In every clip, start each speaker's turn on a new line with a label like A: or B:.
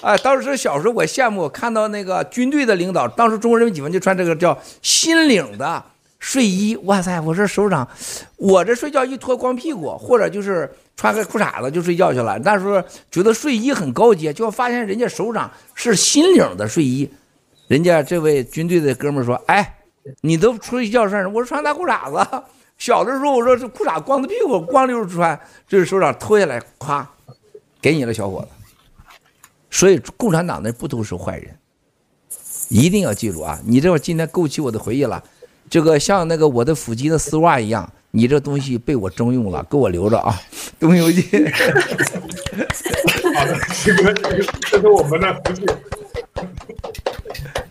A: 啊，当时小时候我羡慕看到那个军队的领导，当时中国人民解放军就穿这个叫新领的睡衣，哇塞！我说首长，我这睡觉一脱光屁股，或者就是穿个裤衩子就睡觉去了。那时候觉得睡衣很高级，就发现人家首长是新领的睡衣，人家这位军队的哥们说：“哎，你都睡觉穿什么？我说穿大裤衩子。小的时候我说这裤衩光着屁股光溜穿，这是首长脱下来，咵，给你了，小伙子。”所以，共产党的不都是坏人，一定要记住啊！你这会今天勾起我的回忆了，这个像那个我的腹肌的丝袜一样，你这东西被我征用了，给我留着啊！东游记。
B: 好的，七哥，这是我们的福气。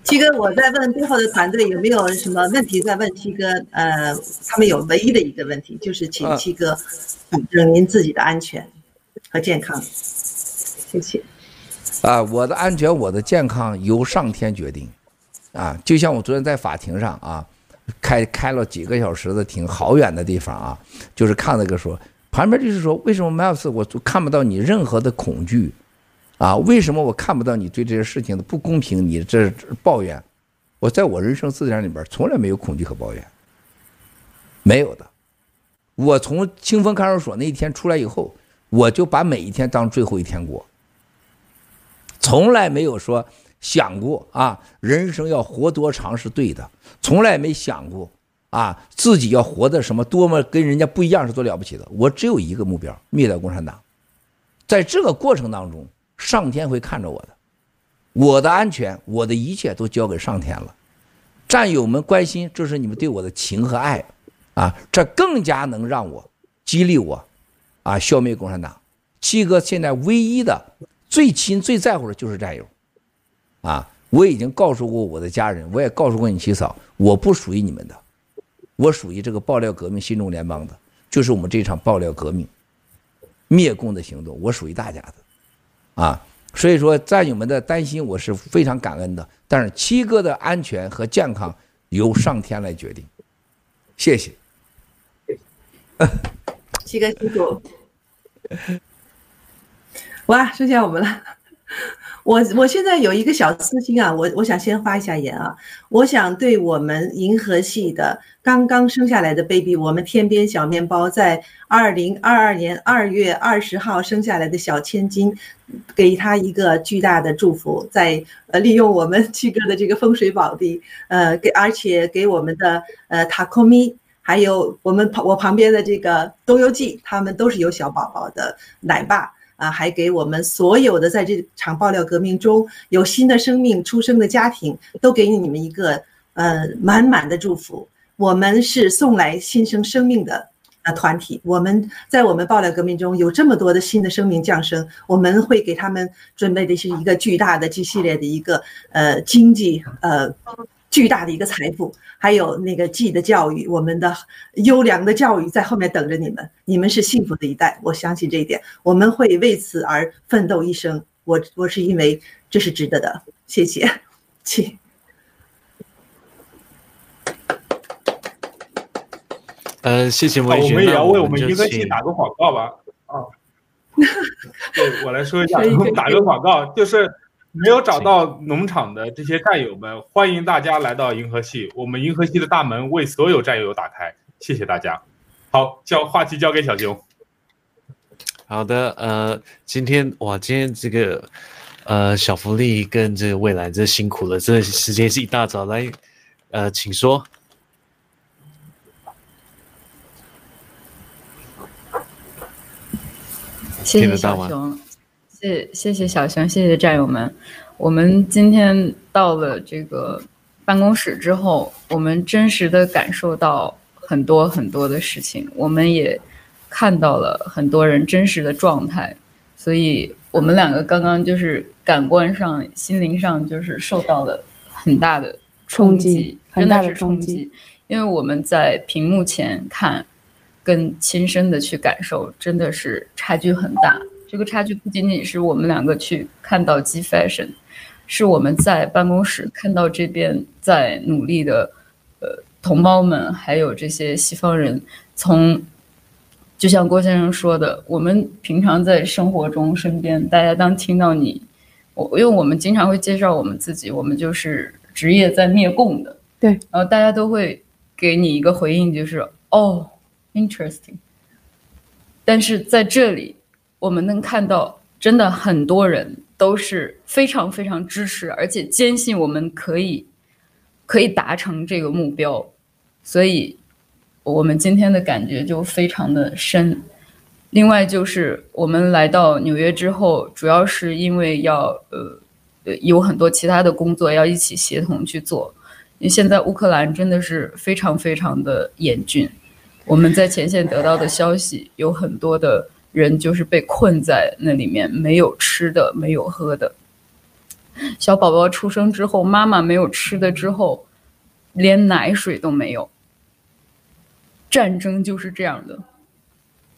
C: 七哥，我在问背后的团队有没有什么问题，在问七哥。呃，他们有唯一的一个问题，就是请七哥保证您自己的安全和健康。谢谢。
A: 啊，我的安全，我的健康由上天决定，啊，就像我昨天在法庭上啊，开开了几个小时的庭，好远的地方啊，就是看那个说，旁边就是说，为什么 Miles 我就看不到你任何的恐惧，啊，为什么我看不到你对这些事情的不公平，你这抱怨，我在我人生字典里边从来没有恐惧和抱怨，没有的，我从清风看守所那一天出来以后，我就把每一天当最后一天过。从来没有说想过啊，人生要活多长是对的，从来没想过啊，自己要活的什么多么跟人家不一样是多了不起的。我只有一个目标，灭掉共产党。在这个过程当中，上天会看着我的，我的安全，我的一切都交给上天了。战友们关心，这是你们对我的情和爱啊，这更加能让我激励我啊，消灭共产党。七哥现在唯一的。最亲最在乎的就是战友，啊！我已经告诉过我的家人，我也告诉过你七嫂，我不属于你们的，我属于这个爆料革命新中联邦的，就是我们这场爆料革命灭共的行动，我属于大家的，啊！所以说战友们的担心我是非常感恩的，但是七哥的安全和健康由上天来决定，谢谢。
C: 七哥辛苦。哇，剩下我们了。我我现在有一个小私心啊，我我想先发一下言啊。我想对我们银河系的刚刚生下来的 baby，我们天边小面包在二零二二年二月二十号生下来的小千金，给他一个巨大的祝福。在呃，利用我们七哥的这个风水宝地，呃，给而且给我们的呃塔科米，还有我们旁我旁边的这个东游记，他们都是有小宝宝的奶爸。啊，还给我们所有的在这场爆料革命中有新的生命出生的家庭，都给你们一个呃满满的祝福。我们是送来新生生命的呃团体，我们在我们爆料革命中有这么多的新的生命降生，我们会给他们准备的是一个巨大的 G 系列的一个呃经济呃。巨大的一个财富，还有那个 G 的教育，我们的优良的教育在后面等着你们。你们是幸福的一代，我相信这一点。我们会为此而奋斗一生。我我是因为这是值得的。谢谢，请。
D: 嗯，谢谢
B: 我们也要为我们一个系打个广告吧。啊，对，我来说一下，我们打个广告，就是。没有找到农场的这些战友们，欢迎大家来到银河系。我们银河系的大门为所有战友打开，谢谢大家。好，交话题交给小熊。
D: 好的，呃，今天哇，今天这个呃小福利跟这个未来真辛苦了，这时间是一大早来，呃，请说。
E: 谢谢小熊。谢谢谢小熊，谢谢战友们。我们今天到了这个办公室之后，我们真实的感受到很多很多的事情，我们也看到了很多人真实的状态。所以，我们两个刚刚就是感官上、心灵上就是受到了很大的冲击，真的是冲击。因为我们在屏幕前看，跟亲身的去感受，真的是差距很大。这个差距不仅仅是我们两个去看到 G Fashion，是我们在办公室看到这边在努力的呃同胞们，还有这些西方人，从就像郭先生说的，我们平常在生活中身边，大家当听到你，我因为我们经常会介绍我们自己，我们就是职业在灭共的，
F: 对，
E: 然后大家都会给你一个回应，就是哦，interesting。但是在这里，我们能看到，真的很多人都是非常非常支持，而且坚信我们可以可以达成这个目标，所以。我们今天的感觉就非常的深。另外就是我们来到纽约之后，主要是因为要呃呃有很多其他的工作要一起协同去做。因为现在乌克兰真的是非常非常的严峻，我们在前线得到的消息，有很多的人就是被困在那里面，没有吃的，没有喝的。小宝宝出生之后，妈妈没有吃的之后，连奶水都没有。战争就是这样的，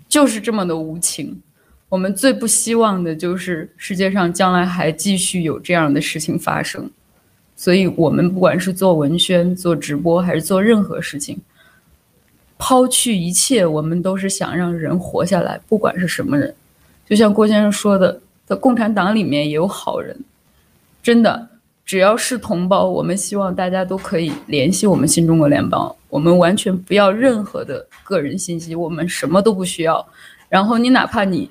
E: 就是这么的无情。我们最不希望的就是世界上将来还继续有这样的事情发生。所以，我们不管是做文宣、做直播，还是做任何事情，抛去一切，我们都是想让人活下来，不管是什么人。就像郭先生说的，在共产党里面也有好人，真的。只要是同胞，我们希望大家都可以联系我们新中国联邦。我们完全不要任何的个人信息，我们什么都不需要。然后你哪怕你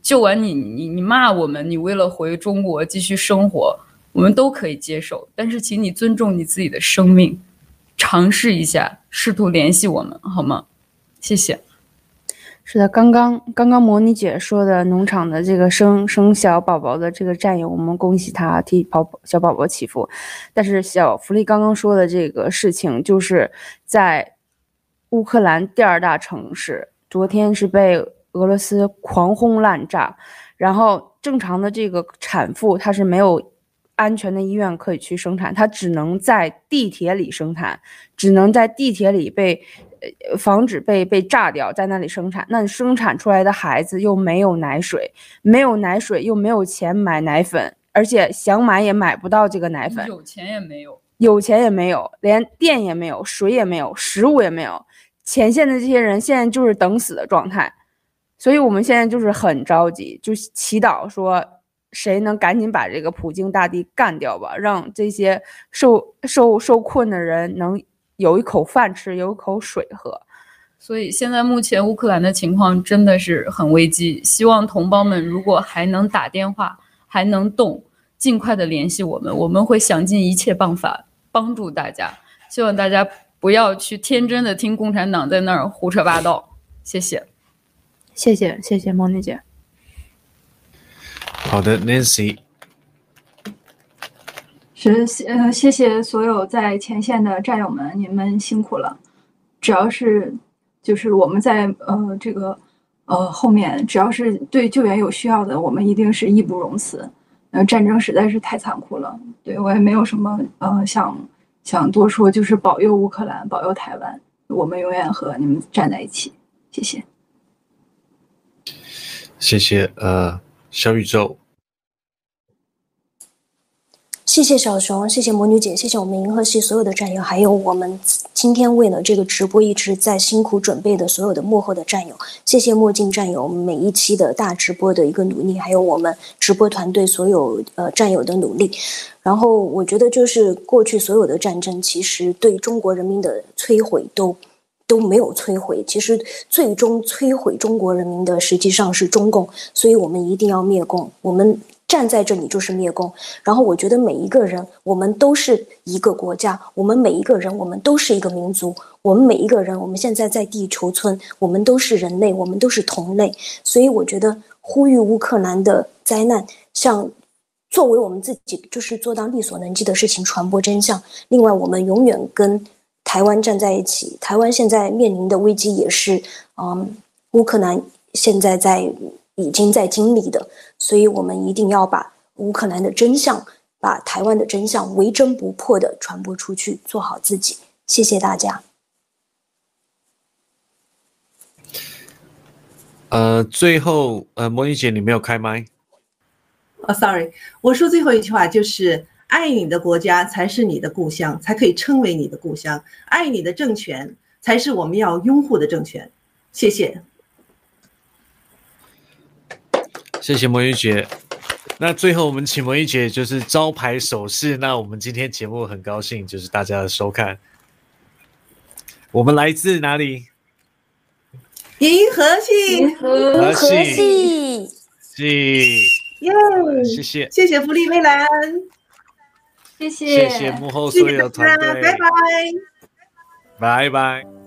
E: 救完你，你你骂我们，你为了回中国继续生活，我们都可以接受。但是请你尊重你自己的生命，尝试一下，试图联系我们，好吗？谢谢。
F: 是的，刚刚刚刚模拟姐说的农场的这个生生小宝宝的这个战友，我们恭喜他替宝宝小宝宝祈福。但是小福利刚刚说的这个事情，就是在乌克兰第二大城市，昨天是被俄罗斯狂轰滥炸，然后正常的这个产妇她是没有安全的医院可以去生产，它只能在地铁里生产，只能在地铁里被呃。防止被被炸掉，在那里生产，那你生产出来的孩子又没有奶水，没有奶水又没有钱买奶粉，而且想买也买不到这个奶粉，
E: 有钱也没有，
F: 有钱也没有，连电也没有，水也没有，食物也没有，前线的这些人现在就是等死的状态，所以我们现在就是很着急，就祈祷说谁能赶紧把这个普京大帝干掉吧，让这些受受受困的人能。有一口饭吃，有一口水喝，
E: 所以现在目前乌克兰的情况真的是很危机。希望同胞们如果还能打电话，还能动，尽快的联系我们，我们会想尽一切办法帮助大家。希望大家不要去天真的听共产党在那儿胡扯八道。谢谢，
F: 谢谢，谢谢莫妮姐。
D: 好的，Nancy。
G: 是，呃，谢谢所有在前线的战友们，你们辛苦了。只要是，就是我们在呃这个呃后面，只要是对救援有需要的，我们一定是义不容辞。呃，战争实在是太残酷了，对，我也没有什么呃想想多说，就是保佑乌克兰，保佑台湾，我们永远和你们站在一起。谢谢，
D: 谢谢，呃，小宇宙。
H: 谢谢小熊，谢谢魔女姐，谢谢我们银河系所有的战友，还有我们今天为了这个直播一直在辛苦准备的所有的幕后的战友，谢谢墨镜战友每一期的大直播的一个努力，还有我们直播团队所有呃战友的努力。然后我觉得就是过去所有的战争，其实对中国人民的摧毁都都没有摧毁，其实最终摧毁中国人民的实际上是中共，所以我们一定要灭共，我们。站在这里就是灭共，然后我觉得每一个人，我们都是一个国家，我们每一个人，我们都是一个民族，我们每一个人，我们现在在地球村，我们都是人类，我们都是同类，所以我觉得呼吁乌克兰的灾难，像作为我们自己，就是做到力所能及的事情，传播真相。另外，我们永远跟台湾站在一起，台湾现在面临的危机也是，嗯，乌克兰现在在。已经在经历的，所以我们一定要把乌克兰的真相，把台湾的真相，为真不破的传播出去，做好自己。谢谢大家。
D: 呃，最后，呃，魔女姐，你没有开麦？
C: 哦，oh，sorry，我说最后一句话就是：爱你的国家才是你的故乡，才可以称为你的故乡；爱你的政权才是我们要拥护的政权。谢谢。
D: 谢谢魔芋姐。那最后我们请魔芋姐就是招牌手势。那我们今天节目很高兴，就是大家的收看。我们来自哪里？
C: 银河系，
H: 银河系，
D: 系，
C: 耶！
D: 谢谢，
C: 谢谢芙莉蔚蓝，
G: 谢谢，
D: 谢谢幕后所有团队，
C: 拜拜，
D: 拜拜。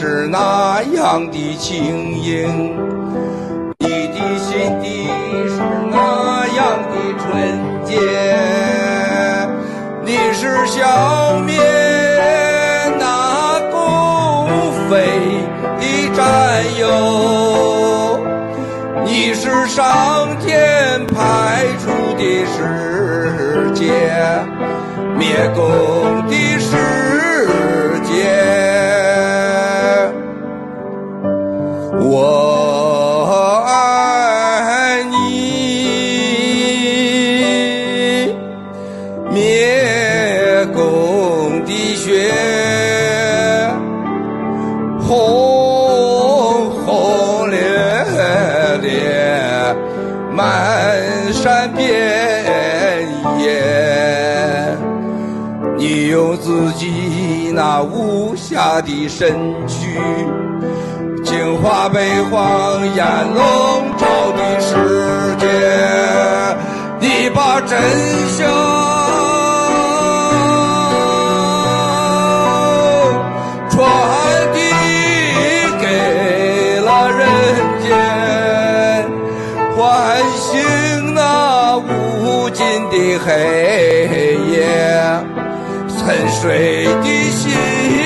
I: 是那样的轻盈你的心地是那样的纯洁你是消灭那共匪的战友你是上天派出的使节灭共鲜艳你用自己那无暇的身躯净化被谎言笼罩的世界你把真相传递给了人间欢笑的黑夜，沉睡的心。